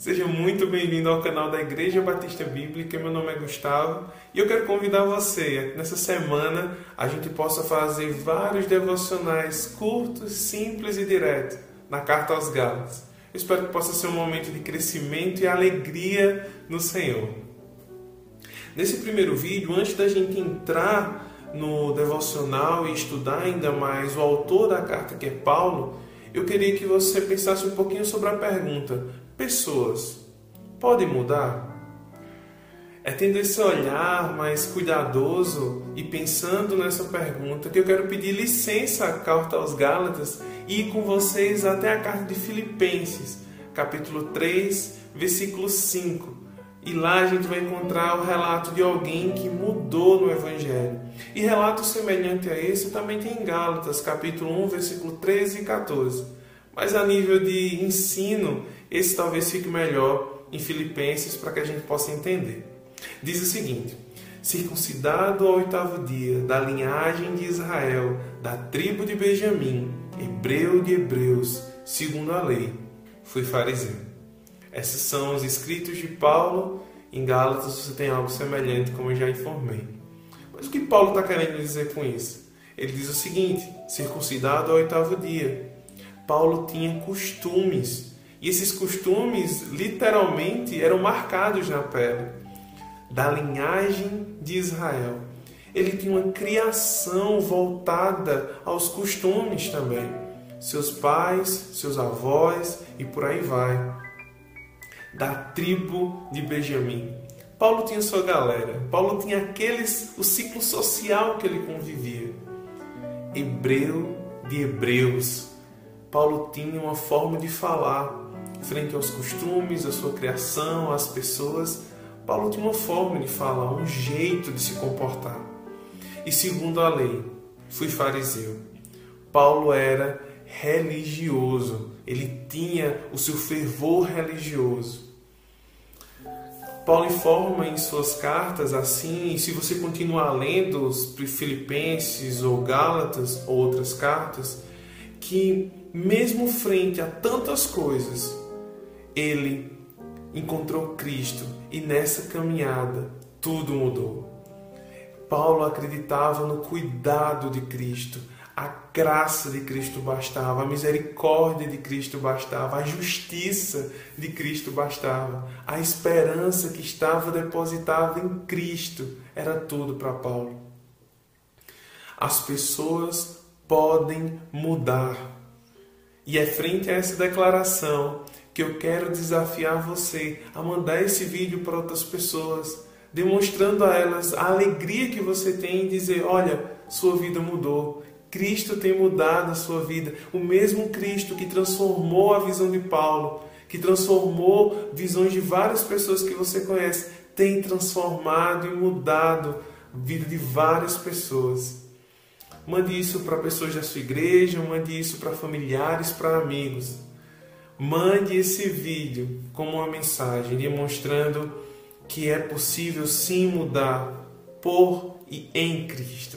Seja muito bem-vindo ao canal da Igreja Batista Bíblica. Meu nome é Gustavo e eu quero convidar você nessa semana a gente possa fazer vários devocionais curtos, simples e diretos na carta aos Gálatas. Eu espero que possa ser um momento de crescimento e alegria no Senhor. Nesse primeiro vídeo, antes da gente entrar no devocional e estudar ainda mais o autor da carta, que é Paulo, eu queria que você pensasse um pouquinho sobre a pergunta: pessoas podem mudar? É tendo esse olhar mais cuidadoso e pensando nessa pergunta que eu quero pedir licença à carta aos Gálatas e ir com vocês até a carta de Filipenses, capítulo 3, versículo 5. E lá a gente vai encontrar o relato de alguém que mudou no Evangelho. E relato semelhante a esse também tem em Gálatas, capítulo 1, versículo 13 e 14. Mas a nível de ensino esse talvez fique melhor em Filipenses para que a gente possa entender. Diz o seguinte: circuncidado ao oitavo dia, da linhagem de Israel, da tribo de Benjamim, hebreu de hebreus, segundo a lei, fui fariseu. Esses são os escritos de Paulo. Em Gálatas você tem algo semelhante, como eu já informei. Mas o que Paulo está querendo dizer com isso? Ele diz o seguinte: circuncidado ao oitavo dia. Paulo tinha costumes e esses costumes, literalmente, eram marcados na pele da linhagem de Israel. Ele tinha uma criação voltada aos costumes também. Seus pais, seus avós e por aí vai. Da tribo de Benjamim. Paulo tinha sua galera. Paulo tinha aqueles, o ciclo social que ele convivia. Hebreu de hebreus. Paulo tinha uma forma de falar frente aos costumes, à sua criação, às pessoas, Paulo tinha uma forma de falar, um jeito de se comportar. E segundo a lei, fui fariseu. Paulo era religioso, ele tinha o seu fervor religioso. Paulo informa em suas cartas assim, e se você continuar lendo os Filipenses ou Gálatas ou outras cartas, que mesmo frente a tantas coisas, ele encontrou Cristo e nessa caminhada tudo mudou. Paulo acreditava no cuidado de Cristo, a graça de Cristo bastava, a misericórdia de Cristo bastava, a justiça de Cristo bastava, a esperança que estava depositada em Cristo era tudo para Paulo. As pessoas podem mudar. E é frente a essa declaração que eu quero desafiar você a mandar esse vídeo para outras pessoas, demonstrando a elas a alegria que você tem em dizer: olha, sua vida mudou. Cristo tem mudado a sua vida. O mesmo Cristo que transformou a visão de Paulo, que transformou visões de várias pessoas que você conhece, tem transformado e mudado a vida de várias pessoas. Mande isso para pessoas da sua igreja, mande isso para familiares, para amigos mande esse vídeo como uma mensagem demonstrando que é possível sim mudar por e em Cristo.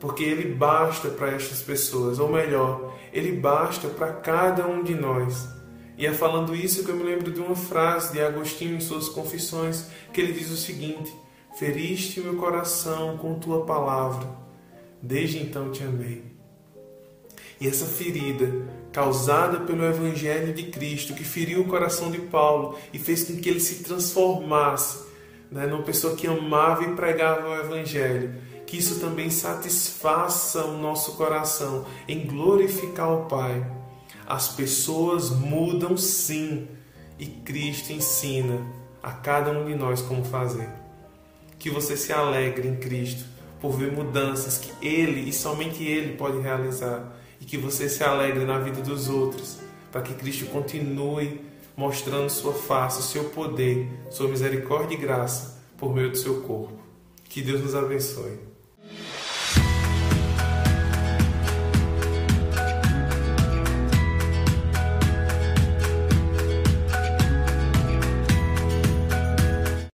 Porque Ele basta para estas pessoas, ou melhor, Ele basta para cada um de nós. E é falando isso que eu me lembro de uma frase de Agostinho em suas Confissões, que ele diz o seguinte: Feriste meu coração com tua palavra, desde então te amei. E essa ferida causada pelo Evangelho de Cristo, que feriu o coração de Paulo e fez com que ele se transformasse né, numa pessoa que amava e pregava o Evangelho. Que isso também satisfaça o nosso coração em glorificar o Pai. As pessoas mudam sim e Cristo ensina a cada um de nós como fazer. Que você se alegre em Cristo por ver mudanças que Ele e somente Ele pode realizar e que você se alegre na vida dos outros, para que Cristo continue mostrando sua face, seu poder, sua misericórdia e graça por meio do seu corpo. Que Deus nos abençoe.